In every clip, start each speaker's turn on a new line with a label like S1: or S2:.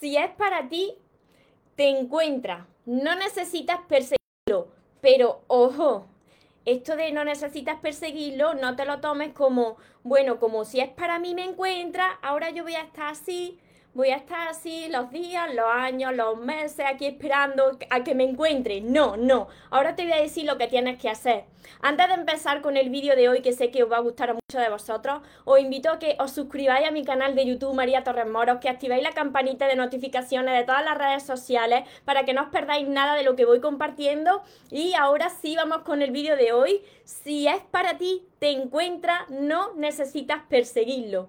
S1: Si es para ti, te encuentras. No necesitas perseguirlo. Pero ojo, esto de no necesitas perseguirlo, no te lo tomes como, bueno, como si es para mí me encuentra, ahora yo voy a estar así, voy a estar así los días, los años, los meses, aquí esperando a que me encuentre. No, no. Ahora te voy a decir lo que tienes que hacer. Antes de empezar con el vídeo de hoy, que sé que os va a gustar a muchos de vosotros, os invito a que os suscribáis a mi canal de YouTube María Torres Moros, que activéis la campanita de notificaciones de todas las redes sociales para que no os perdáis nada de lo que voy compartiendo. Y ahora sí, vamos con el vídeo de hoy. Si es para ti, te encuentra, no necesitas perseguirlo.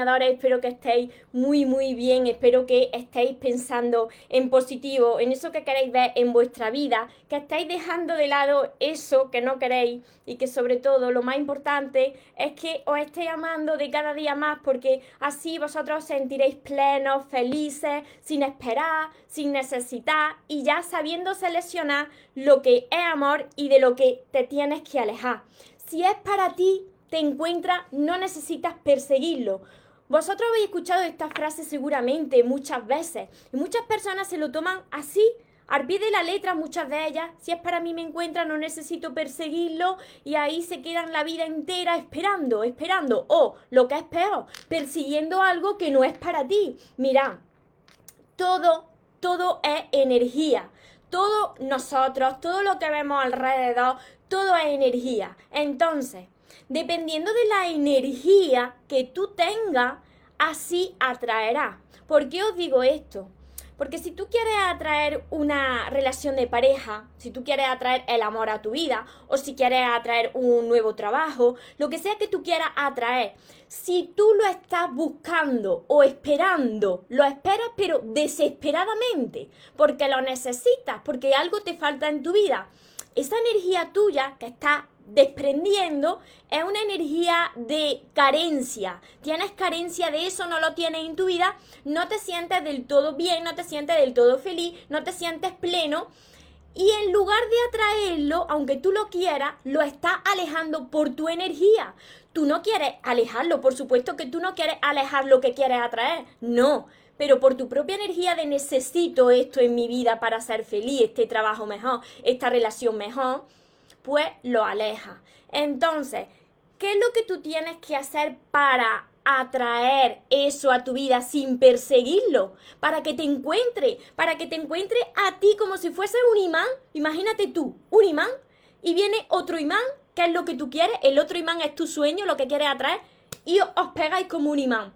S1: soñadores, espero que estéis muy muy bien, espero que estéis pensando en positivo, en eso que queréis ver en vuestra vida, que estáis dejando de lado eso que no queréis y que sobre todo lo más importante es que os estéis amando de cada día más porque así vosotros os sentiréis plenos, felices, sin esperar, sin necesitar y ya sabiendo seleccionar lo que es amor y de lo que te tienes que alejar. Si es para ti, te encuentra, no necesitas perseguirlo. Vosotros habéis escuchado esta frase seguramente muchas veces y muchas personas se lo toman así, al pie de la letra muchas de ellas, si es para mí me encuentra, no necesito perseguirlo y ahí se quedan la vida entera esperando, esperando o lo que es peor, persiguiendo algo que no es para ti. Mira, todo, todo es energía. Todo nosotros, todo lo que vemos alrededor, todo es energía. Entonces, dependiendo de la energía que tú tengas, así atraerá. ¿Por qué os digo esto? Porque si tú quieres atraer una relación de pareja, si tú quieres atraer el amor a tu vida, o si quieres atraer un nuevo trabajo, lo que sea que tú quieras atraer, si tú lo estás buscando o esperando, lo esperas pero desesperadamente, porque lo necesitas, porque algo te falta en tu vida, esa energía tuya que está desprendiendo es una energía de carencia. Tienes carencia de eso, no lo tienes en tu vida, no te sientes del todo bien, no te sientes del todo feliz, no te sientes pleno. Y en lugar de atraerlo, aunque tú lo quieras, lo estás alejando por tu energía. Tú no quieres alejarlo, por supuesto que tú no quieres alejar lo que quieres atraer. No, pero por tu propia energía de necesito esto en mi vida para ser feliz, este trabajo mejor, esta relación mejor, pues lo aleja. Entonces, ¿qué es lo que tú tienes que hacer para atraer eso a tu vida sin perseguirlo, para que te encuentre, para que te encuentre a ti como si fuese un imán. Imagínate tú, un imán, y viene otro imán, que es lo que tú quieres, el otro imán es tu sueño, lo que quieres atraer, y os pegáis como un imán,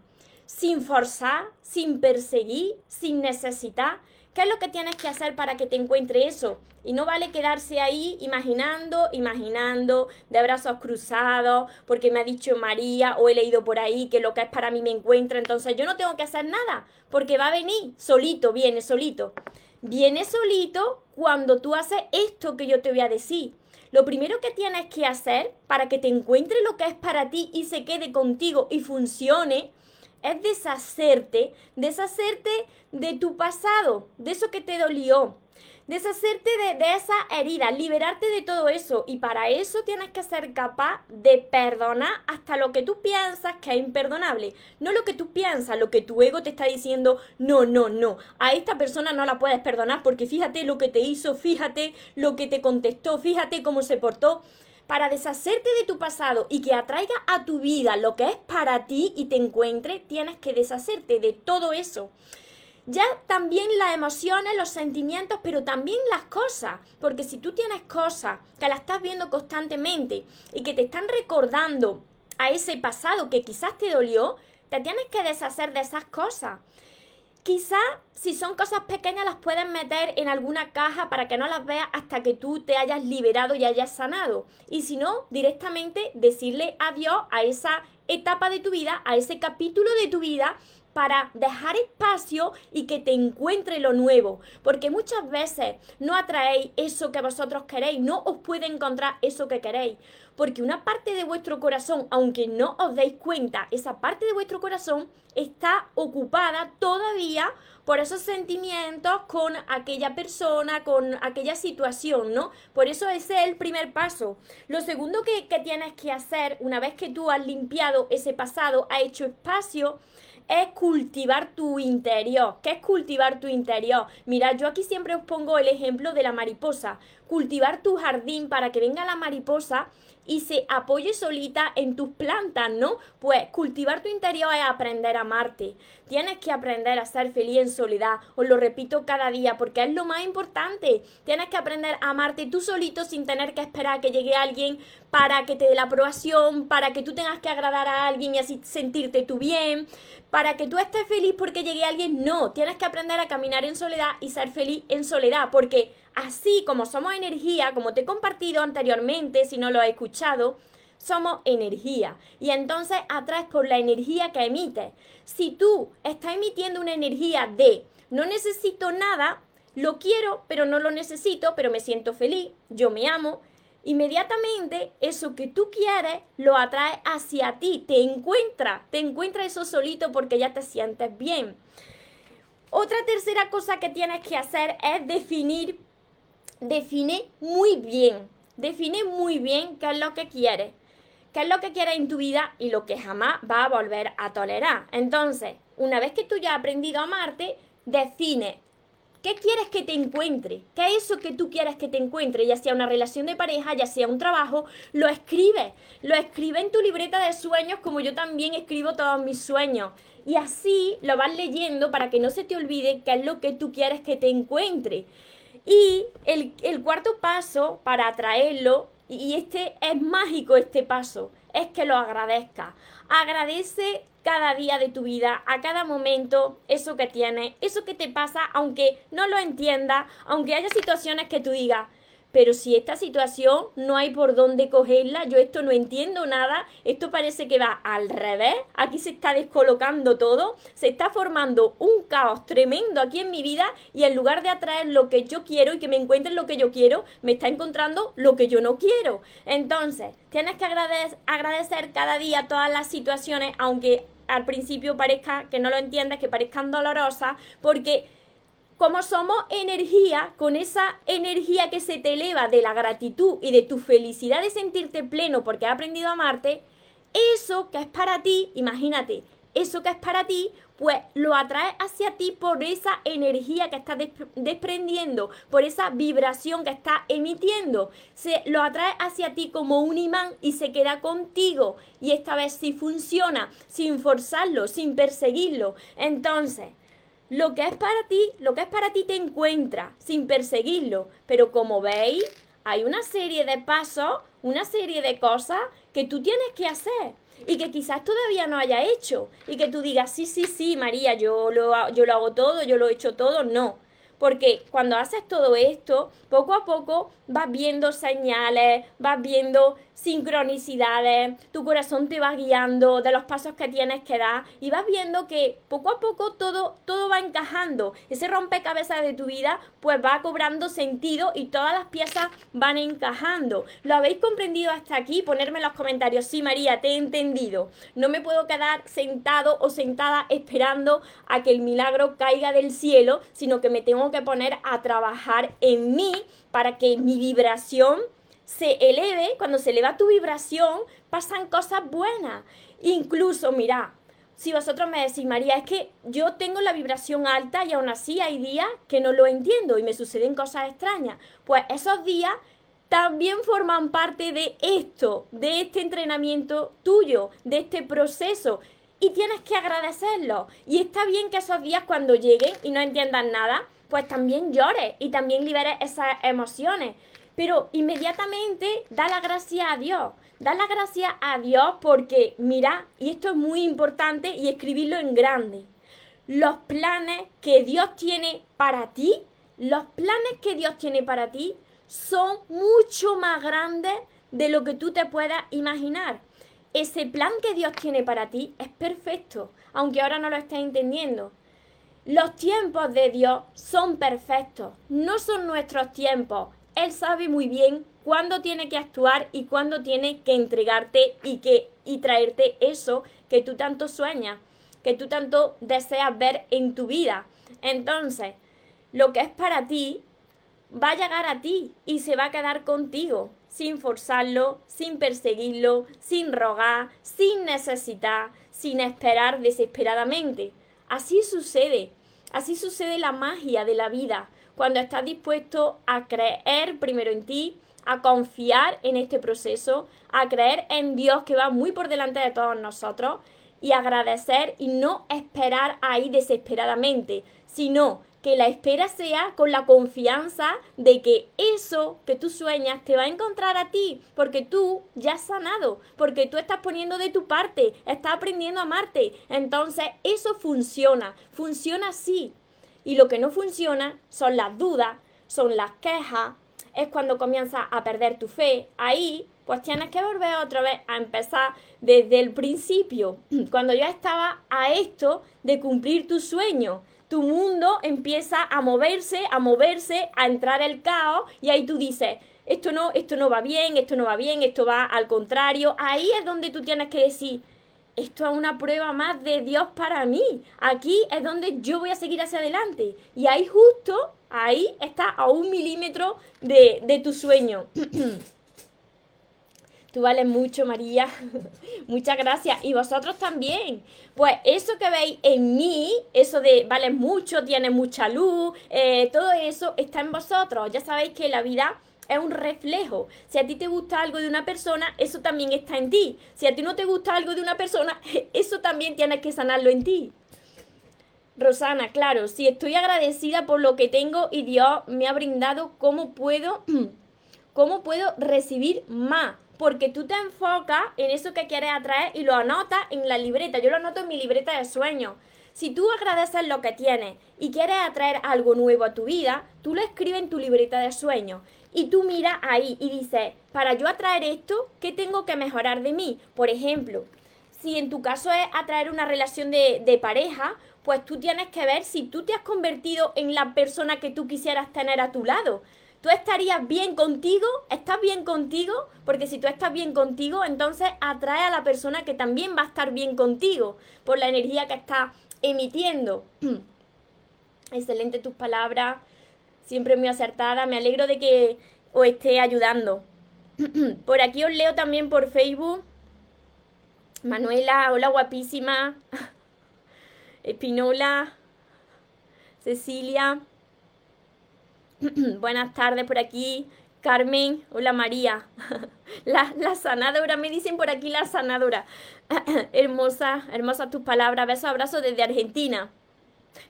S1: sin forzar, sin perseguir, sin necesitar. ¿Qué es lo que tienes que hacer para que te encuentre eso? Y no vale quedarse ahí imaginando, imaginando, de brazos cruzados, porque me ha dicho María o he leído por ahí que lo que es para mí me encuentra, entonces yo no tengo que hacer nada, porque va a venir solito, viene solito. Viene solito cuando tú haces esto que yo te voy a decir. Lo primero que tienes que hacer para que te encuentre lo que es para ti y se quede contigo y funcione es deshacerte, deshacerte de tu pasado, de eso que te dolió, deshacerte de, de, esa herida, liberarte de todo eso. Y para eso tienes que ser capaz de perdonar hasta lo que tú piensas que es imperdonable. No lo que tú piensas, lo que tu ego te está diciendo, no, no, no. A esta persona no la puedes perdonar porque fíjate lo que te hizo, fíjate lo que te contestó, fíjate cómo se portó para deshacerte de tu pasado y que atraiga a tu vida lo que es para ti y te encuentre, tienes que deshacerte de todo eso. Ya también las emociones, los sentimientos, pero también las cosas. Porque si tú tienes cosas que las estás viendo constantemente y que te están recordando a ese pasado que quizás te dolió, te tienes que deshacer de esas cosas. Quizá si son cosas pequeñas las puedes meter en alguna caja para que no las veas hasta que tú te hayas liberado y hayas sanado. Y si no, directamente decirle adiós a esa etapa de tu vida, a ese capítulo de tu vida para dejar espacio y que te encuentre lo nuevo. Porque muchas veces no atraéis eso que vosotros queréis, no os puede encontrar eso que queréis. Porque una parte de vuestro corazón, aunque no os deis cuenta, esa parte de vuestro corazón está ocupada todavía por esos sentimientos con aquella persona, con aquella situación, ¿no? Por eso ese es el primer paso. Lo segundo que, que tienes que hacer, una vez que tú has limpiado ese pasado, has hecho espacio, es cultivar tu interior. ¿Qué es cultivar tu interior? Mira, yo aquí siempre os pongo el ejemplo de la mariposa. Cultivar tu jardín para que venga la mariposa y se apoye solita en tus plantas, ¿no? Pues cultivar tu interior es aprender a amarte. Tienes que aprender a ser feliz en soledad. Os lo repito cada día porque es lo más importante. Tienes que aprender a amarte tú solito sin tener que esperar a que llegue alguien para que te dé la aprobación, para que tú tengas que agradar a alguien y así sentirte tú bien, para que tú estés feliz porque llegue alguien. No, tienes que aprender a caminar en soledad y ser feliz en soledad porque Así como somos energía, como te he compartido anteriormente, si no lo has escuchado, somos energía. Y entonces atraes por la energía que emites. Si tú estás emitiendo una energía de no necesito nada, lo quiero, pero no lo necesito, pero me siento feliz, yo me amo, inmediatamente eso que tú quieres lo atrae hacia ti, te encuentra, te encuentra eso solito porque ya te sientes bien. Otra tercera cosa que tienes que hacer es definir define muy bien, define muy bien qué es lo que quieres, qué es lo que quieres en tu vida y lo que jamás va a volver a tolerar. Entonces, una vez que tú ya has aprendido a amarte, define qué quieres que te encuentre, qué es eso que tú quieres que te encuentre, ya sea una relación de pareja, ya sea un trabajo, lo escribe, lo escribe en tu libreta de sueños como yo también escribo todos mis sueños. Y así lo vas leyendo para que no se te olvide qué es lo que tú quieres que te encuentre. Y el, cuarto paso para atraerlo, y este es mágico este paso, es que lo agradezca. Agradece cada día de tu vida, a cada momento, eso que tienes, eso que te pasa, aunque no lo entiendas, aunque haya situaciones que tú digas, pero si esta situación no hay por dónde cogerla, yo esto no entiendo nada, esto parece que va al revés, aquí se está descolocando todo, se está formando un caos tremendo aquí en mi vida y en lugar de atraer lo que yo quiero y que me encuentren lo que yo quiero, me está encontrando lo que yo no quiero. Entonces, tienes que agradecer, cada día todas las situaciones, aunque al principio parezca que no lo entiendes, que parezcan dolorosas, porque como somos energía, con esa energía que se te eleva de la gratitud y de tu felicidad de sentirte pleno porque has aprendido a amarte, eso que es para ti, imagínate, eso que es para ti, pues lo atrae hacia ti por esa energía que estás desprendiendo, por esa vibración que estás emitiendo. Se lo atrae hacia ti como un imán y se queda contigo. Y esta vez sí funciona, sin forzarlo, sin perseguirlo. Entonces, lo que es para ti, lo que es para ti te encuentra sin perseguirlo. Pero como veis, hay una serie de pasos, una serie de cosas que tú tienes que hacer y que quizás todavía no haya hecho y que tú digas, sí, sí, sí, María, yo lo, yo lo hago todo, yo lo he hecho todo. No, porque cuando haces todo esto, poco a poco vas viendo señales, vas viendo sincronicidades, tu corazón te va guiando de los pasos que tienes que dar y vas viendo que poco a poco todo, todo va encajando. Ese rompecabezas de tu vida pues va cobrando sentido y todas las piezas van encajando. ¿Lo habéis comprendido hasta aquí? Ponerme en los comentarios, sí María, te he entendido. No me puedo quedar sentado o sentada esperando a que el milagro caiga del cielo, sino que me tengo que poner a trabajar en mí para que mi vibración se eleve, cuando se eleva tu vibración, pasan cosas buenas. Incluso, mira, si vosotros me decís, María, es que yo tengo la vibración alta y aún así hay días que no lo entiendo y me suceden cosas extrañas, pues esos días también forman parte de esto, de este entrenamiento tuyo, de este proceso. Y tienes que agradecerlo. Y está bien que esos días cuando lleguen y no entiendan nada, pues también llores y también liberes esas emociones pero inmediatamente da la gracia a Dios. Da la gracia a Dios porque, mira, y esto es muy importante y escribirlo en grande. Los planes que Dios tiene para ti, los planes que Dios tiene para ti son mucho más grandes de lo que tú te puedas imaginar. ese plan que Dios tiene para ti es perfecto, aunque ahora no lo estés entendiendo. Los tiempos de Dios son perfectos, no son nuestros tiempos. Él sabe muy bien cuándo tiene que actuar y cuándo tiene que entregarte y, que, y traerte eso que tú tanto sueñas, que tú tanto deseas ver en tu vida. Entonces, lo que es para ti va a llegar a ti y se va a quedar contigo, sin forzarlo, sin perseguirlo, sin rogar, sin necesitar, sin esperar desesperadamente. Así sucede, así sucede la magia de la vida, cuando estás dispuesto a creer primero en ti, a confiar en este proceso, a creer en Dios que va muy por delante de todos nosotros y agradecer y no esperar ahí desesperadamente, sino que la espera sea con la confianza de que eso que tú sueñas te va a encontrar a ti, porque tú ya has sanado, porque tú estás poniendo de tu parte, estás aprendiendo a amarte. Entonces, eso funciona, funciona así. Y lo que no funciona son las dudas, son las quejas, es cuando comienzas a perder tu fe. Ahí, pues tienes que volver otra vez a empezar desde el principio, cuando ya estaba a esto de cumplir tu sueño tu mundo empieza a moverse, a moverse, a entrar el caos y ahí tú dices, esto no, esto no va bien, esto no va bien, esto va al contrario. Ahí es donde tú tienes que decir, esto es una prueba más de Dios para mí. Aquí es donde yo voy a seguir hacia adelante. Y ahí justo, ahí está a un milímetro de, de tu sueño. Tú vales mucho, María. Muchas gracias. Y vosotros también. Pues eso que veis en mí, eso de vales mucho, tienes mucha luz, eh, todo eso está en vosotros. Ya sabéis que la vida es un reflejo. Si a ti te gusta algo de una persona, eso también está en ti. Si a ti no te gusta algo de una persona, eso también tienes que sanarlo en ti. Rosana, claro, si estoy agradecida por lo que tengo y Dios me ha brindado, ¿cómo puedo, cómo puedo recibir más? porque tú te enfocas en eso que quieres atraer y lo anotas en la libreta. Yo lo anoto en mi libreta de sueños. Si tú agradeces lo que tienes y quieres atraer algo nuevo a tu vida, tú lo escribes en tu libreta de sueños. Y tú miras ahí y dices, para yo atraer esto, ¿qué tengo que mejorar de mí? Por ejemplo, si en tu caso es atraer una relación de, de pareja, pues tú tienes que ver si tú te has convertido en la persona que tú quisieras tener a tu lado. Tú estarías bien contigo, estás bien contigo, porque si tú estás bien contigo, entonces atrae a la persona que también va a estar bien contigo por la energía que está emitiendo. Excelente tus palabras, siempre muy acertada, me alegro de que os esté ayudando. por aquí os leo también por Facebook. Manuela, hola guapísima. Espinola, Cecilia. Buenas tardes por aquí. Carmen, hola María. La, la, sanadora, me dicen por aquí la sanadora. Hermosa, hermosas tus palabras. Besos, abrazos desde Argentina.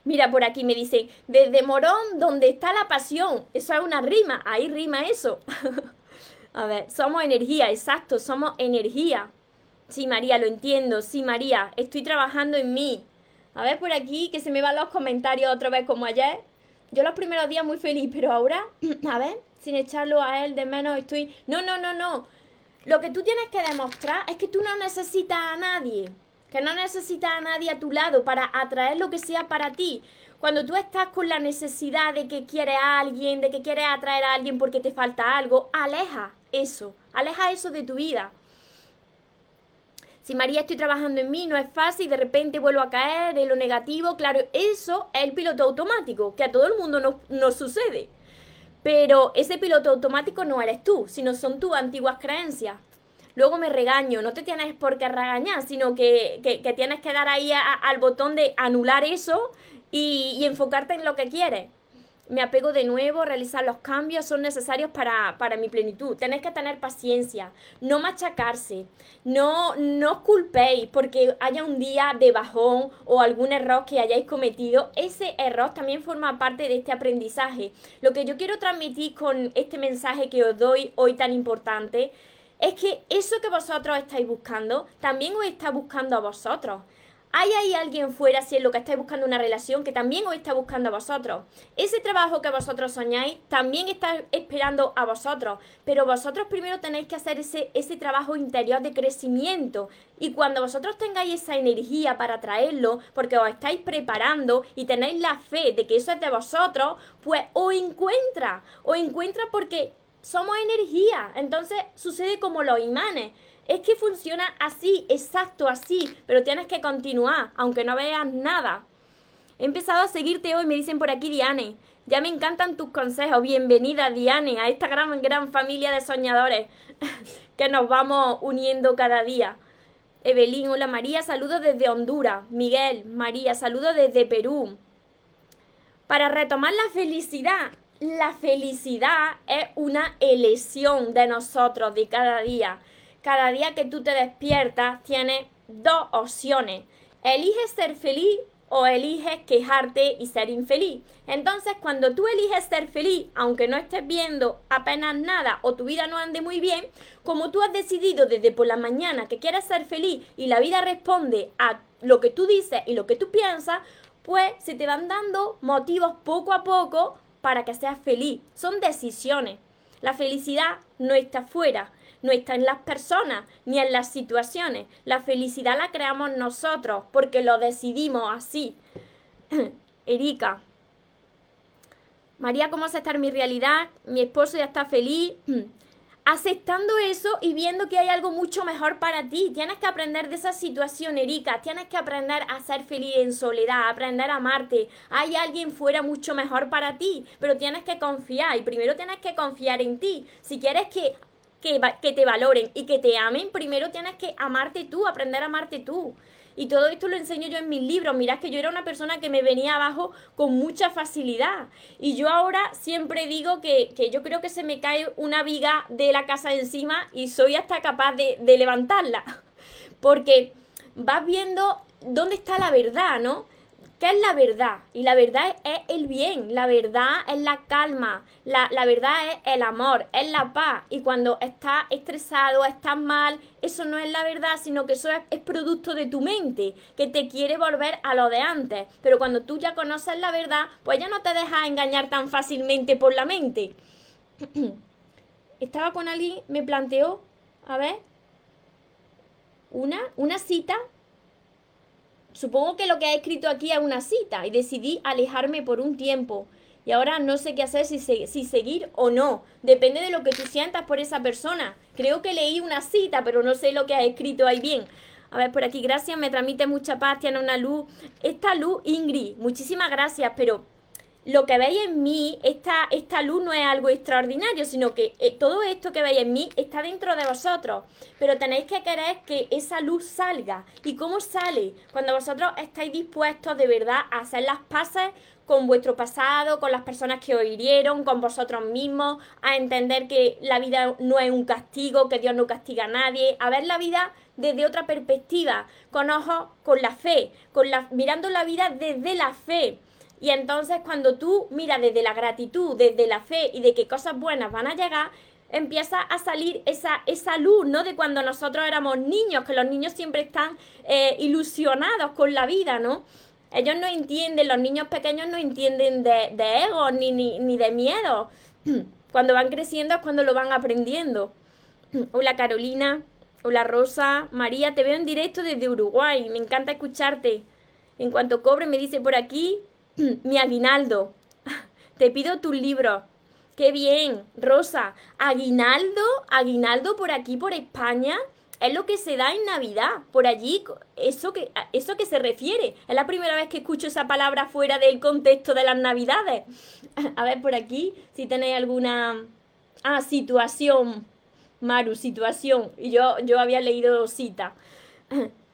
S1: Mira, por aquí me dicen, desde Morón, donde está la pasión. Eso es una rima, ahí rima eso. A ver, somos energía, exacto, somos energía. Sí, María, lo entiendo. Sí, María, estoy trabajando en mí. A ver, por aquí, que se me van los comentarios otra vez como ayer. Yo los primeros días muy feliz, pero ahora, a ver, sin echarlo a él de menos, estoy... No, no, no, no. Lo que tú tienes que demostrar es que tú no necesitas a nadie, que no necesitas a nadie a tu lado para atraer lo que sea para ti. Cuando tú estás con la necesidad de que quieres a alguien, de que quieres atraer a alguien porque te falta algo, aleja eso, aleja eso de tu vida. Si María estoy trabajando en mí, no es fácil, de repente vuelvo a caer en lo negativo, claro, eso es el piloto automático, que a todo el mundo nos no sucede. Pero ese piloto automático no eres tú, sino son tus antiguas creencias. Luego me regaño, no te tienes por qué regañar, sino que, que, tienes que dar ahí al botón de anular eso y, enfocarte en lo que quieres me apego de nuevo, realizar los cambios son necesarios para, mi plenitud. Tenéis que tener paciencia, no machacarse, no, no os culpéis porque haya un día de bajón o algún error que hayáis cometido. Ese error también forma parte de este aprendizaje. Lo que yo quiero transmitir con este mensaje que os doy hoy tan importante es que eso que vosotros estáis buscando también os está buscando a vosotros hay ahí alguien fuera, si es lo que estáis buscando una relación, que también os está buscando a vosotros. Ese trabajo que vosotros soñáis también está esperando a vosotros, pero vosotros primero tenéis que hacer ese, ese trabajo interior de crecimiento. Y cuando vosotros tengáis esa energía para traerlo, porque os estáis preparando y tenéis la fe de que eso es de vosotros, pues os encuentra, os encuentra porque somos energía. Entonces sucede como los imanes. Es que funciona así, exacto así, pero tienes que continuar, aunque no veas nada. He empezado a seguirte hoy, me dicen por aquí Diane. Ya me encantan tus consejos. Bienvenida, Diane, a esta gran, gran familia de soñadores que nos vamos uniendo cada día. Evelyn, hola María, saludos desde Honduras. Miguel, María, saludos desde Perú. Para retomar la felicidad, la felicidad es una elección de nosotros, de cada día cada día que tú te despiertas tienes dos opciones. Eliges ser feliz o eliges quejarte y ser infeliz. Entonces, cuando tú eliges ser feliz, aunque no estés viendo apenas nada o tu vida no ande muy bien, como tú has decidido desde por la mañana que quieres ser feliz y la vida responde a lo que tú dices y lo que tú piensas, pues se te van dando motivos poco a poco para que seas feliz. Son decisiones. La felicidad no está fuera, no está en las personas ni en las situaciones. La felicidad la creamos nosotros porque lo decidimos así. Erika. María, ¿cómo aceptar mi realidad? Mi esposo ya está feliz. Aceptando eso y viendo que hay algo mucho mejor para ti. Tienes que aprender de esa situación, Erika. Tienes que aprender a ser feliz en soledad, aprender a amarte. Hay alguien fuera mucho mejor para ti, pero tienes que confiar y primero tienes que confiar en ti. Si quieres que que, te valoren y que te amen, primero tienes que amarte tú, aprender a amarte tú. Y todo esto lo enseño yo en mis libros. Mirad que yo era una persona que me venía abajo con mucha facilidad. Y yo ahora siempre digo que, yo creo que se me cae una viga de la casa encima y soy hasta capaz de, de levantarla. Porque vas viendo dónde está la verdad, ¿no? ¿Qué es la verdad? Y la verdad es, el bien, la verdad es la calma, la, verdad es el amor, es la paz. Y cuando estás estresado, estás mal, eso no es la verdad, sino que eso es, es, producto de tu mente, que te quiere volver a lo de antes. Pero cuando tú ya conoces la verdad, pues ya no te dejas engañar tan fácilmente por la mente. Estaba con alguien, me planteó, a ver, una, una cita Supongo que lo que ha escrito aquí es una cita y decidí alejarme por un tiempo. Y ahora no sé qué hacer, si, si seguir o no. Depende de lo que tú sientas por esa persona. Creo que leí una cita, pero no sé lo que ha escrito ahí bien. A ver, por aquí, gracias, me transmite mucha paz, tiene una luz. Esta luz, Ingrid, muchísimas gracias, pero lo que veis en mí, esta, esta luz no es algo extraordinario, sino que eh, todo esto que veis en mí está dentro de vosotros. Pero tenéis que querer que esa luz salga. ¿Y cómo sale? Cuando vosotros estáis dispuestos de verdad a hacer las paces con vuestro pasado, con las personas que os hirieron, con vosotros mismos, a entender que la vida no es un castigo, que Dios no castiga a nadie, a ver la vida desde otra perspectiva, con ojos, con la fe, con la, mirando la vida desde la fe y entonces cuando tú miras desde la gratitud, desde la fe y de que cosas buenas van a llegar, empieza a salir esa, esa luz, ¿no? De cuando nosotros éramos niños, que los niños siempre están eh, ilusionados con la vida, ¿no? Ellos no entienden, los niños pequeños no entienden de, de ego ni, ni, ni de miedo. Cuando van creciendo es cuando lo van aprendiendo. Hola Carolina, hola Rosa, María, te veo en directo desde Uruguay, me encanta escucharte. En cuanto cobre me dice por aquí, mi aguinaldo. Te pido tu libro. Qué bien, Rosa. Aguinaldo, aguinaldo por aquí, por España. Es lo que se da en Navidad, por allí, eso que, eso que se refiere. Es la primera vez que escucho esa palabra fuera del contexto de las Navidades. A ver, por aquí, si tenéis alguna... Ah, situación, Maru, situación. Y yo, yo había leído cita.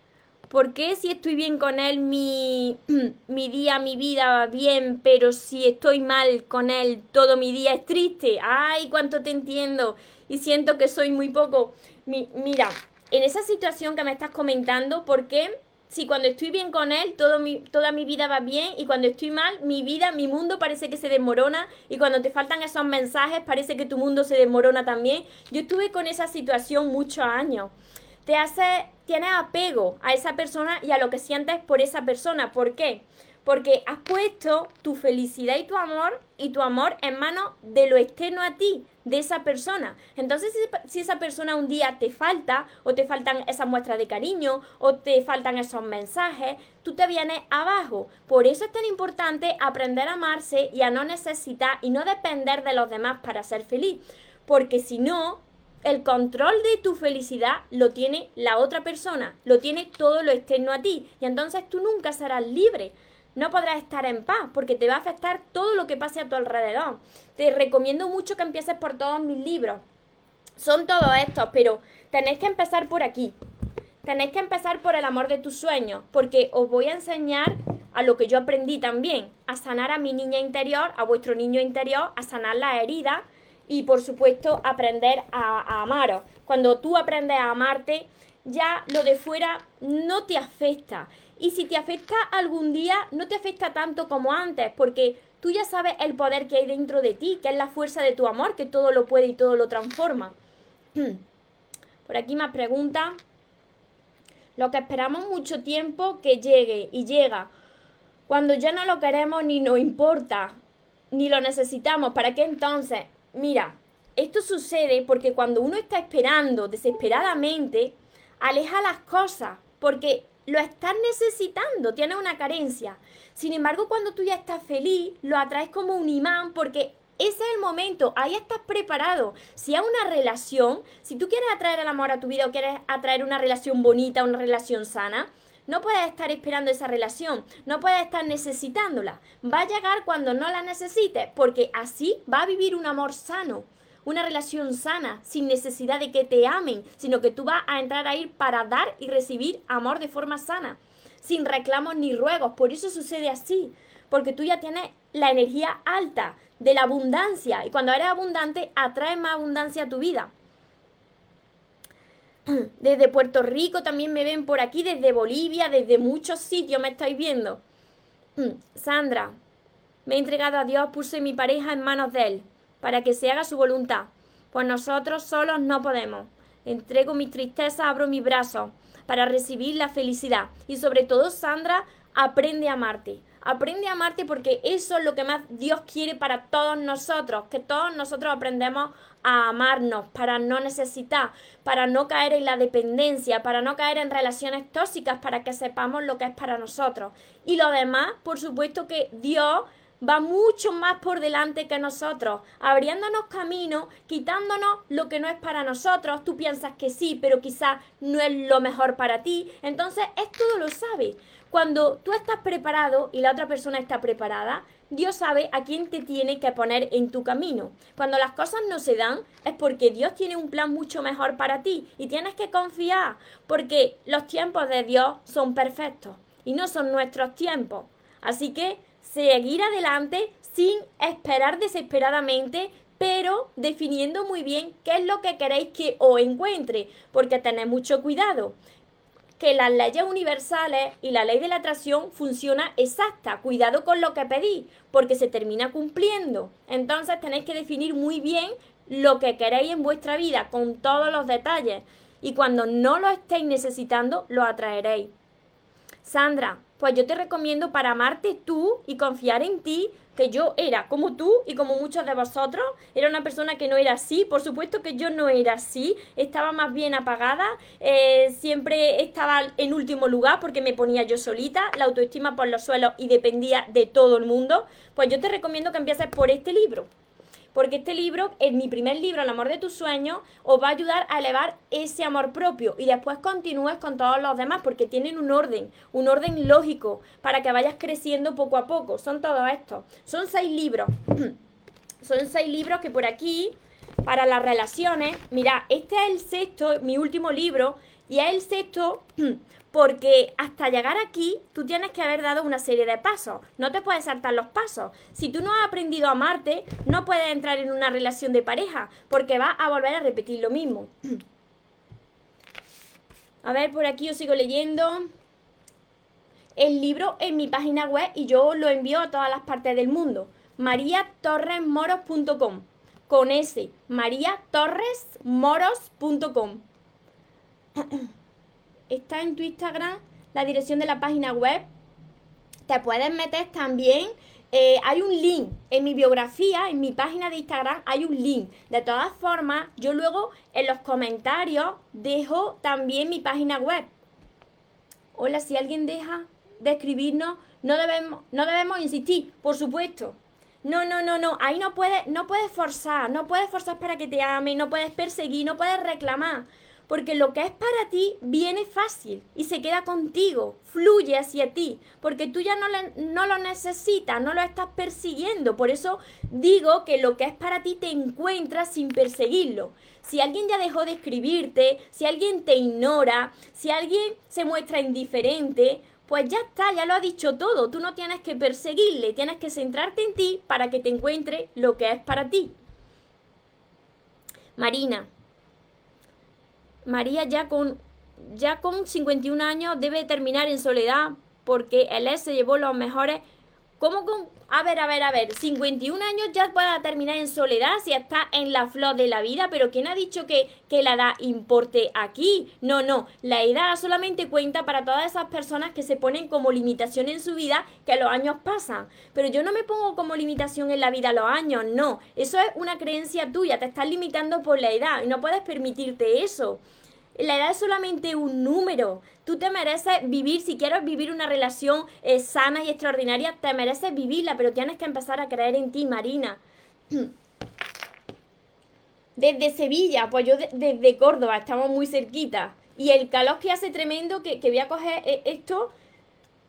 S1: ¿Por qué si estoy bien con él mi, mi día, mi vida va bien, pero si estoy mal con él todo mi día es triste? Ay, cuánto te entiendo y siento que soy muy poco. mira, en esa situación que me estás comentando, ¿por qué? Si cuando estoy bien con él, todo mi, toda mi vida va bien y cuando estoy mal, mi vida, mi mundo parece que se desmorona y cuando te faltan esos mensajes parece que tu mundo se desmorona también. Yo estuve con esa situación muchos años te hace, tienes apego a esa persona y a lo que sientes por esa persona. ¿Por qué? Porque has puesto tu felicidad y tu amor y tu amor en manos de lo externo a ti, de esa persona. Entonces, si, esa persona un día te falta, o te faltan esas muestras de cariño, o te faltan esos mensajes, tú te vienes abajo. Por eso es tan importante aprender a amarse y a no necesitar y no depender de los demás para ser feliz. Porque si no, el control de tu felicidad lo tiene la otra persona, lo tiene todo lo externo a ti. Y entonces tú nunca serás libre no podrás estar en paz porque te va a afectar todo lo que pase a tu alrededor. Te recomiendo mucho que empieces por todos mis libros. Son todos estos, pero tenéis que empezar por aquí. Tenéis que empezar por el amor de tus sueños, porque os voy a enseñar a lo que yo aprendí también, a sanar a mi niña interior, a vuestro niño interior, a sanar las heridas y por supuesto aprender a, amaros. Cuando tú aprendes a amarte, ya lo de fuera no te afecta. Y si te afecta algún día, no te afecta tanto como antes, porque tú ya sabes el poder que hay dentro de ti, que es la fuerza de tu amor, que todo lo puede y todo lo transforma. Por aquí más preguntas. Lo que esperamos mucho tiempo que llegue y llega. Cuando ya no lo queremos ni nos importa, ni lo necesitamos, ¿para qué entonces? Mira, esto sucede porque cuando uno está esperando desesperadamente, aleja las cosas, porque lo estás necesitando, tienes una carencia. Sin embargo, cuando tú ya estás feliz, lo atraes como un imán porque ese es el momento, ahí estás preparado. Si hay una relación, si tú quieres atraer el amor a tu vida o quieres atraer una relación bonita, una relación sana, no puedes estar esperando esa relación, no puedes estar necesitándola. Va a llegar cuando no la necesites, porque así va a vivir un amor sano una relación sana, sin necesidad de que te amen, sino que tú vas a entrar a ir para dar y recibir amor de forma sana, sin reclamos ni ruegos. Por eso sucede así, porque tú ya tienes la energía alta de la abundancia y cuando eres abundante atrae más abundancia a tu vida. Desde Puerto Rico también me ven por aquí, desde Bolivia, desde muchos sitios me estáis viendo. Sandra, me he entregado a Dios, puse mi pareja en manos de Él para que se haga su voluntad, pues nosotros solos no podemos. Entrego mi tristeza, abro mi brazo para recibir la felicidad. Y sobre todo, Sandra, aprende a amarte. Aprende a amarte porque eso es lo que más Dios quiere para todos nosotros, que todos nosotros aprendemos a amarnos, para no necesitar, para no caer en la dependencia, para no caer en relaciones tóxicas, para que sepamos lo que es para nosotros. Y lo demás, por supuesto que Dios va mucho más por delante que nosotros, abriéndonos camino, quitándonos lo que no es para nosotros. Tú piensas que sí, pero quizás no es lo mejor para ti. Entonces, es todo lo sabe. Cuando tú estás preparado y la otra persona está preparada, Dios sabe a quién te tiene que poner en tu camino. Cuando las cosas no se dan, es porque Dios tiene un plan mucho mejor para ti y tienes que confiar, porque los tiempos de Dios son perfectos y no son nuestros tiempos. Así que seguir adelante sin esperar desesperadamente, pero definiendo muy bien qué es lo que queréis que os encuentre, porque tened mucho cuidado que las leyes universales y la ley de la atracción funciona exacta. Cuidado con lo que pedís, porque se termina cumpliendo. Entonces tenéis que definir muy bien lo que queréis en vuestra vida, con todos los detalles. Y cuando no lo estéis necesitando, lo atraeréis. Sandra, pues yo te recomiendo para amarte tú y confiar en ti, que yo era como tú y como muchos de vosotros, era una persona que no era así, por supuesto que yo no era así, estaba más bien apagada, eh, siempre estaba en último lugar porque me ponía yo solita, la autoestima por los suelos y dependía de todo el mundo, pues yo te recomiendo que empieces por este libro porque este libro, en mi primer libro, El amor de tus sueños, os va a ayudar a elevar ese amor propio y después continúes con todos los demás porque tienen un orden, un orden lógico para que vayas creciendo poco a poco. Son todos estos. Son seis libros. Son seis libros que por aquí, para las relaciones, mira, este es el sexto, mi último libro, y es el sexto porque hasta llegar aquí tú tienes que haber dado una serie de pasos. No te puedes saltar los pasos. Si tú no has aprendido a amarte, no puedes entrar en una relación de pareja porque vas a volver a repetir lo mismo. A ver, por aquí os sigo leyendo. El libro en mi página web y yo lo envío a todas las partes del mundo. mariatorresmoros.com con ese, mariatorresmoros.com está en tu Instagram la dirección de la página web. Te puedes meter también. Eh, hay un link en mi biografía, en mi página de Instagram, hay un link. De todas formas, yo luego en los comentarios dejo también mi página web. Hola, si alguien deja de escribirnos, no debemos, no debemos insistir, por supuesto. No, no, no, no. Ahí no puedes, no puedes forzar, no puedes forzar para que te ame, no puedes perseguir, no puedes reclamar porque lo que es para ti viene fácil y se queda contigo, fluye hacia ti, porque tú ya no, no, lo necesitas, no lo estás persiguiendo. Por eso digo que lo que es para ti te encuentras sin perseguirlo. Si alguien ya dejó de escribirte, si alguien te ignora, si alguien se muestra indiferente, pues ya está, ya lo ha dicho todo. Tú no tienes que perseguirle, tienes que centrarte en ti para que te encuentre lo que es para ti. Marina, María ya con, ya con 51 años debe terminar en soledad porque el S se llevó los mejores. ¿Cómo con.? A ver, a ver, a ver. 51 años ya pueda terminar en soledad si está en la flor de la vida. Pero ¿quién ha dicho que, que la edad importe aquí? No, no. La edad solamente cuenta para todas esas personas que se ponen como limitación en su vida que los años pasan. Pero yo no me pongo como limitación en la vida los años. No. Eso es una creencia tuya. Te estás limitando por la edad y no puedes permitirte eso. La edad es solamente un número. Tú te mereces vivir, si quieres vivir una relación eh, sana y extraordinaria, te mereces vivirla, pero tienes que empezar a creer en ti, Marina. Desde Sevilla, pues yo desde Córdoba, estamos muy cerquita. Y el calor que hace tremendo, que, que voy a coger eh, esto,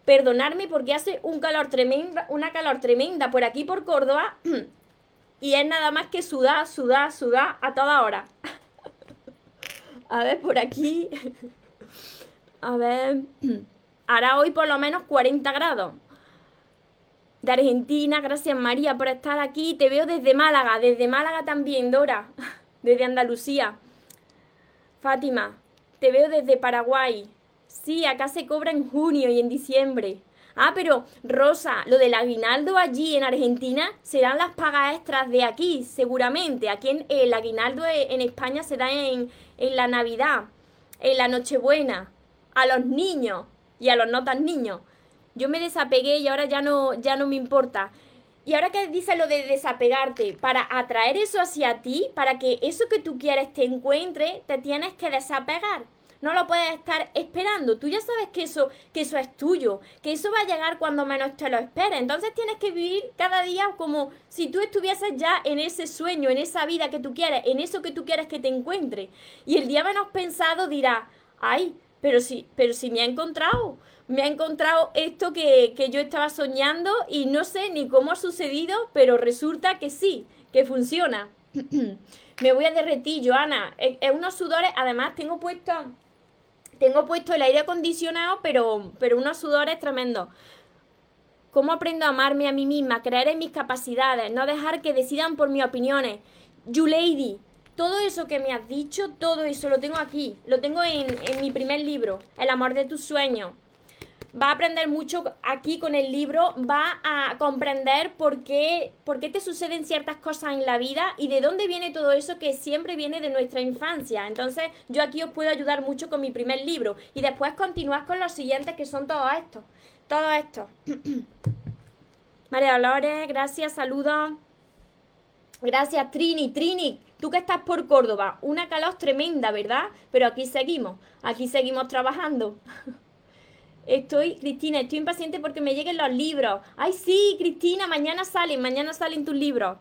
S1: perdonarme porque hace un calor tremenda, una calor tremenda por aquí por Córdoba. y es nada más que sudar, sudar, sudar a toda hora. A ver, por aquí. A ver. Hará hoy por lo menos 40 grados. De Argentina, gracias María por estar aquí. Te veo desde Málaga, desde Málaga también, Dora. Desde Andalucía. Fátima, te veo desde Paraguay. Sí, acá se cobra en junio y en diciembre. Ah, pero Rosa, lo del aguinaldo allí en Argentina serán las pagas extras de aquí, seguramente. Aquí en, el aguinaldo e, en España se da en, en la Navidad, en la Nochebuena, a los niños y a los no tan niños. Yo me desapegué y ahora ya no, ya no me importa. Y ahora que dice lo de desapegarte, para atraer eso hacia ti, para que eso que tú quieres te encuentre, te tienes que desapegar no lo puedes estar esperando. Tú ya sabes que eso, que eso es tuyo, que eso va a llegar cuando menos te lo esperes. Entonces tienes que vivir cada día como si tú estuvieses ya en ese sueño, en esa vida que tú quieres, en eso que tú quieres que te encuentre. Y el día menos pensado dirá, ay, pero si, pero si me ha encontrado, me ha encontrado esto que, que yo estaba soñando y no sé ni cómo ha sucedido, pero resulta que sí, que funciona. me voy a derretir, Joana. Es, es unos sudores, además tengo puesto tengo puesto el aire acondicionado, pero, pero unos sudores tremendos. ¿Cómo aprendo a amarme a mí misma, creer en mis capacidades, no dejar que decidan por mis opiniones? You lady, todo eso que me has dicho, todo eso lo tengo aquí, lo tengo en, en mi primer libro, El amor de tus sueños va a aprender mucho aquí con el libro, va a comprender por qué, por qué te suceden ciertas cosas en la vida y de dónde viene todo eso que siempre viene de nuestra infancia. Entonces yo aquí os puedo ayudar mucho con mi primer libro y después continuar con los siguientes que son todos estos. Todo esto. María Dolores, gracias, saludos. Gracias, Trini. Trini, tú que estás por Córdoba, una calor tremenda, ¿verdad? Pero aquí seguimos, aquí seguimos trabajando. Estoy, Cristina, estoy impaciente porque me lleguen los libros. Ay, sí, Cristina, mañana salen, mañana salen tus libros.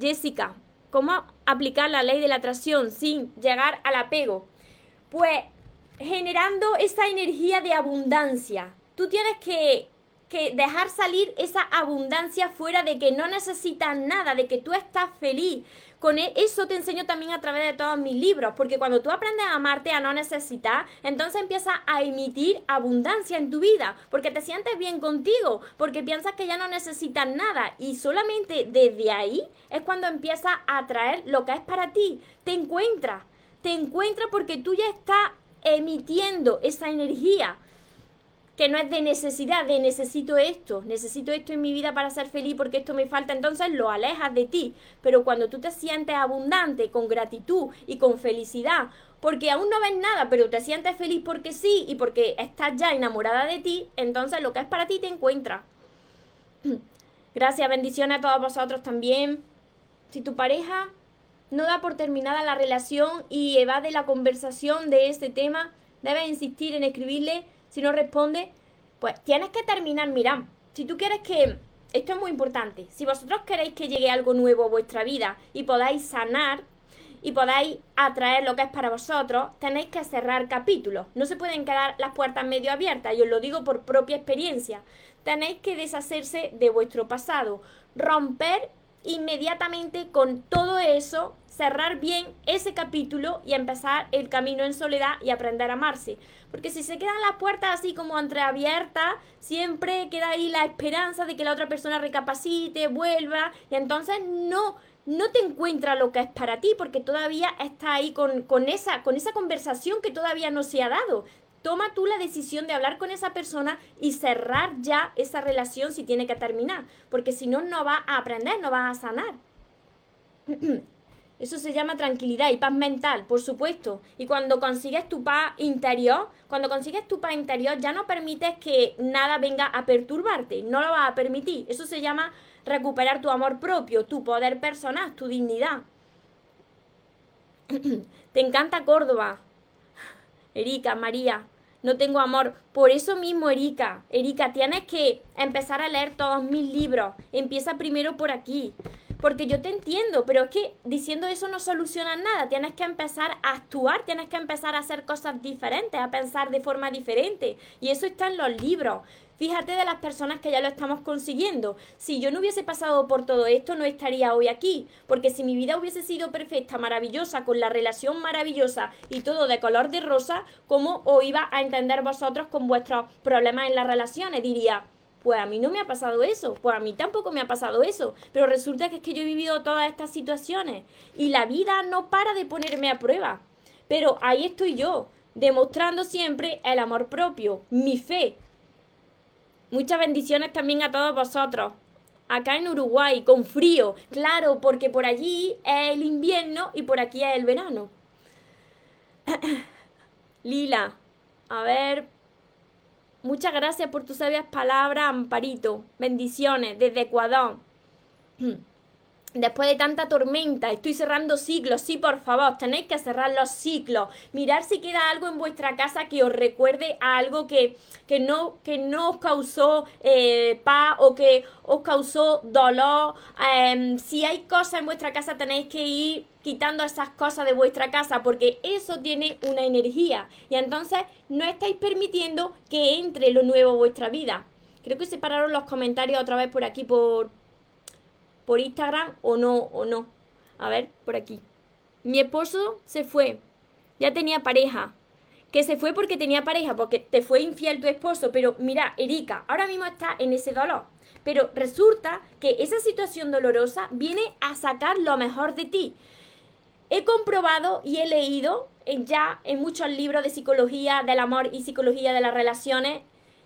S1: Jessica, ¿cómo aplicar la ley de la atracción sin llegar al apego? Pues generando esa energía de abundancia. Tú tienes que, que dejar salir esa abundancia fuera de que no necesitas nada, de que tú estás feliz, con e, eso te enseño también a través de todos mis libros, porque cuando tú aprendes a amarte, a no necesitar, entonces empiezas a emitir abundancia en tu vida, porque te sientes bien contigo, porque piensas que ya no necesitas nada y solamente desde ahí es cuando empiezas a atraer lo que es para ti. Te encuentras, te encuentras porque tú ya estás emitiendo esa energía que no es de necesidad, de necesito esto, necesito esto en mi vida para ser feliz porque esto me falta, entonces lo alejas de ti. Pero cuando tú te sientes abundante, con gratitud y con felicidad porque aún no ves nada, pero te sientes feliz porque sí y porque estás ya enamorada de ti, entonces lo que es para ti te encuentra. Gracias, bendiciones a todos vosotros también. Si tu pareja no da por terminada la relación y evade la conversación de este tema, debes insistir en escribirle. Si no responde, pues tienes que terminar. Mira, si tú quieres que... Esto es muy importante. Si vosotros queréis que llegue algo nuevo a vuestra vida y podáis sanar y podáis atraer lo que es para vosotros, tenéis que cerrar capítulos. No se pueden quedar las puertas medio abiertas, y os lo digo por propia experiencia. Tenéis que deshacerse de vuestro pasado, romper inmediatamente con todo eso, cerrar bien ese capítulo y empezar el camino en soledad y aprender a amarse. Porque si se quedan las puertas así como entreabiertas, siempre queda ahí la esperanza de que la otra persona recapacite, vuelva, y entonces no, no te encuentra lo que es para ti, porque todavía está ahí con, con, esa, con esa conversación que todavía no se ha dado. Toma tú la decisión de hablar con esa persona y cerrar ya esa relación si tiene que terminar, porque si no, no va a aprender, no va a sanar. Eso se llama tranquilidad y paz mental, por supuesto. Y cuando consigues tu paz interior, cuando consigues tu paz interior, ya no permites que nada venga a perturbarte, no lo vas a permitir. Eso se llama recuperar tu amor propio, tu poder personal, tu dignidad. Te encanta Córdoba, Erika, María, no tengo amor. Por eso mismo, Erika, Erika, tienes que empezar a leer todos mis libros. Empieza primero por aquí. Porque yo te entiendo, pero es que diciendo eso no soluciona nada. Tienes que empezar a actuar, tienes que empezar a hacer cosas diferentes, a pensar de forma diferente. Y eso está en los libros. Fíjate de las personas que ya lo estamos consiguiendo. Si yo no hubiese pasado por todo esto, no estaría hoy aquí. Porque si mi vida hubiese sido perfecta, maravillosa, con la relación maravillosa y todo de color de rosa, ¿cómo os iba a entender vosotros con vuestros problemas en las relaciones? Diría, pues a mí no me ha pasado eso, pues a mí tampoco me ha pasado eso, pero resulta que es que yo he vivido todas estas situaciones y la vida no para de ponerme a prueba. Pero ahí estoy yo, demostrando siempre el amor propio, mi fe, Muchas bendiciones también a todos vosotros. Acá en Uruguay, con frío. Claro, porque por allí es el invierno y por aquí es el verano. Lila, a ver. Muchas gracias por tus sabias palabras, Amparito. Bendiciones desde Ecuador. Después de tanta tormenta, estoy cerrando ciclos. Sí, por favor, tenéis que cerrar los ciclos. Mirar si queda algo en vuestra casa que os recuerde a algo que, que, no, que no os causó eh, paz o que os causó dolor. Em, si hay cosas en vuestra casa, tenéis que ir quitando esas cosas de vuestra casa porque eso tiene una energía. Y entonces no estáis permitiendo que entre lo nuevo en vuestra vida. Creo que separaron los comentarios otra vez por aquí, por, por Instagram o no, o no. A ver, por aquí. Mi esposo se fue. Ya tenía pareja. Que se fue porque tenía pareja, porque te fue infiel tu esposo. Pero mira, Erika, ahora mismo está en ese dolor. Pero resulta que esa situación dolorosa viene a sacar lo mejor de ti. He comprobado y he leído ya en muchos libros de psicología del amor y psicología de las relaciones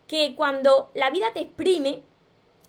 S1: que cuando la vida te exprime,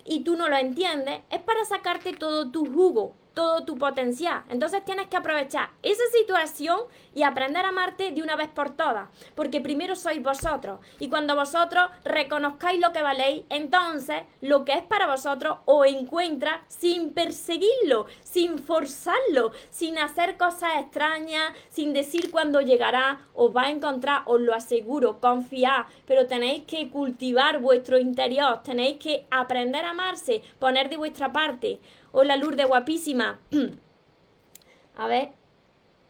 S1: y tú no lo entiendes, es para sacarte todo tu jugo, todo tu potencial. Entonces tienes que aprovechar esa situación y aprender a amarte de una vez por todas, porque primero sois vosotros. Y cuando vosotros reconozcáis lo que valéis, entonces lo que es para vosotros os encuentra sin perseguirlo, sin forzarlo, sin hacer cosas extrañas, sin decir cuándo llegará, os va a encontrar, os lo aseguro, confiad, pero tenéis que cultivar vuestro interior, tenéis que aprender a amarse, poner de vuestra parte. Hola Lourdes, guapísima. A ver,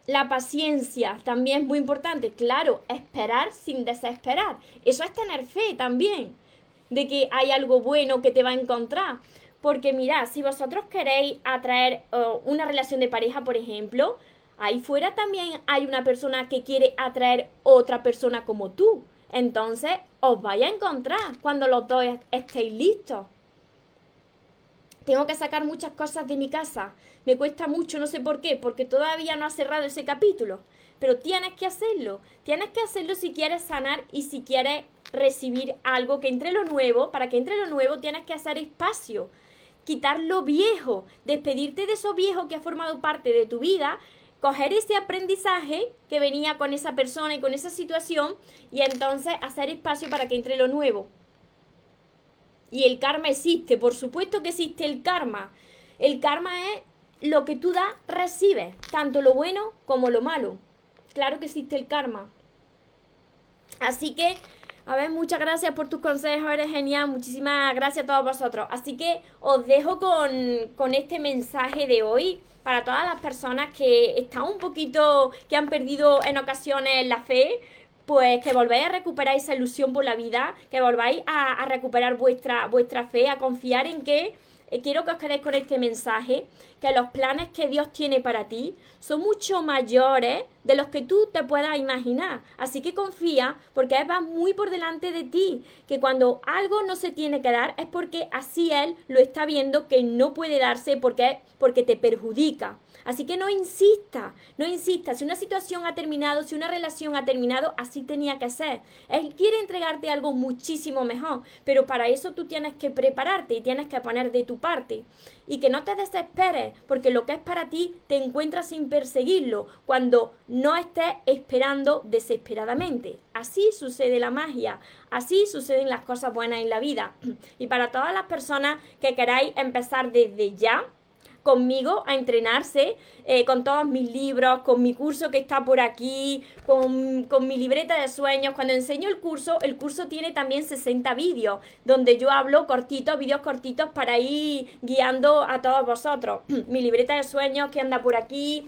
S1: la paciencia también es muy importante. Claro, esperar sin desesperar. Eso es tener fe también de que hay algo bueno que te va a encontrar. Porque mirad, si vosotros queréis atraer una relación de pareja, por ejemplo, ahí fuera también hay una persona que quiere atraer otra persona como tú. Entonces, os vais a encontrar cuando los dos estéis listos tengo que sacar muchas cosas de mi casa. Me cuesta mucho, no sé por qué, porque todavía no ha cerrado ese capítulo. Pero tienes que hacerlo. Tienes que hacerlo si quieres sanar y si quieres recibir algo que entre lo nuevo. Para que entre lo nuevo tienes que hacer espacio. Quitar lo viejo. Despedirte de eso viejo que ha formado parte de tu vida coger ese aprendizaje que venía con esa persona y con esa situación y entonces hacer espacio para que entre lo nuevo. Y el karma existe, por supuesto que existe el karma. El karma es lo que tú das, recibes, tanto lo bueno como lo malo. Claro que existe el karma. Así que, a ver, muchas gracias por tus consejos, eres genial, muchísimas gracias a todos vosotros. Así que os dejo con, con este mensaje de hoy para todas las personas que están un poquito, que han perdido en ocasiones la fe, pues que volváis a recuperar esa ilusión por la vida, que volváis a, recuperar vuestra, vuestra fe, a confiar en que eh, quiero que os quedéis con este mensaje, que los planes que Dios tiene para ti son mucho mayores de los que tú te puedas imaginar. Así que confía porque Él va muy por delante de ti, que cuando algo no se tiene que dar es porque así Él lo está viendo que no puede darse porque, porque te perjudica. Así que no insista, no insista. Si una situación ha terminado, si una relación ha terminado, así tenía que ser. Él quiere entregarte algo muchísimo mejor, pero para eso tú tienes que prepararte y tienes que poner de tu parte. Y que no te desesperes, porque lo que es para ti te encuentras sin perseguirlo cuando no estés esperando desesperadamente. Así sucede la magia, así suceden las cosas buenas en la vida. Y para todas las personas que queráis empezar desde ya, conmigo a entrenarse eh, con todos mis libros, con mi curso que está por aquí, con, con, mi libreta de sueños. Cuando enseño el curso, el curso tiene también 60 vídeos, donde yo hablo cortitos, vídeos cortitos para ir guiando a todos vosotros. mi libreta de sueños que anda por aquí,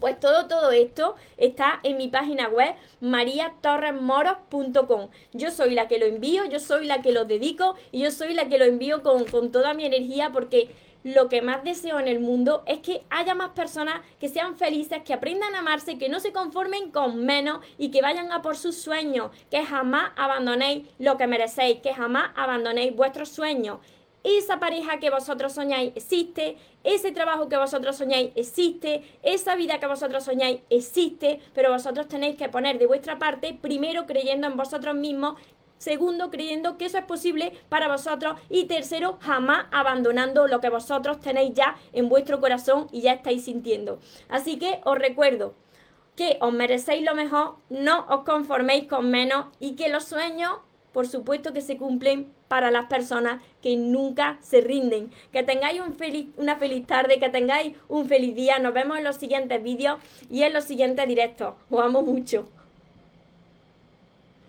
S1: pues todo, todo esto está en mi página web mariatorresmoros.com. Yo soy la que lo envío, yo soy la que lo dedico y yo soy la que lo envío con, con toda mi energía porque lo que más deseo en el mundo es que haya más personas que sean felices, que aprendan a amarse, que no se conformen con menos y que vayan a por sus sueños, que jamás abandonéis lo que merecéis, que jamás abandonéis vuestros sueños. Esa pareja que vosotros soñáis existe, ese trabajo que vosotros soñáis existe, esa vida que vosotros soñáis existe, pero vosotros tenéis que poner de vuestra parte, primero creyendo en vosotros mismos Segundo, creyendo que eso es posible para vosotros. Y tercero, jamás abandonando lo que vosotros tenéis ya en vuestro corazón y ya estáis sintiendo. Así que os recuerdo que os merecéis lo mejor, no os conforméis con menos y que los sueños, por supuesto que se cumplen para las personas que nunca se rinden. Que tengáis un feliz, una feliz tarde, que tengáis un feliz día. Nos vemos en los siguientes vídeos y en los siguientes directos. Os amo mucho.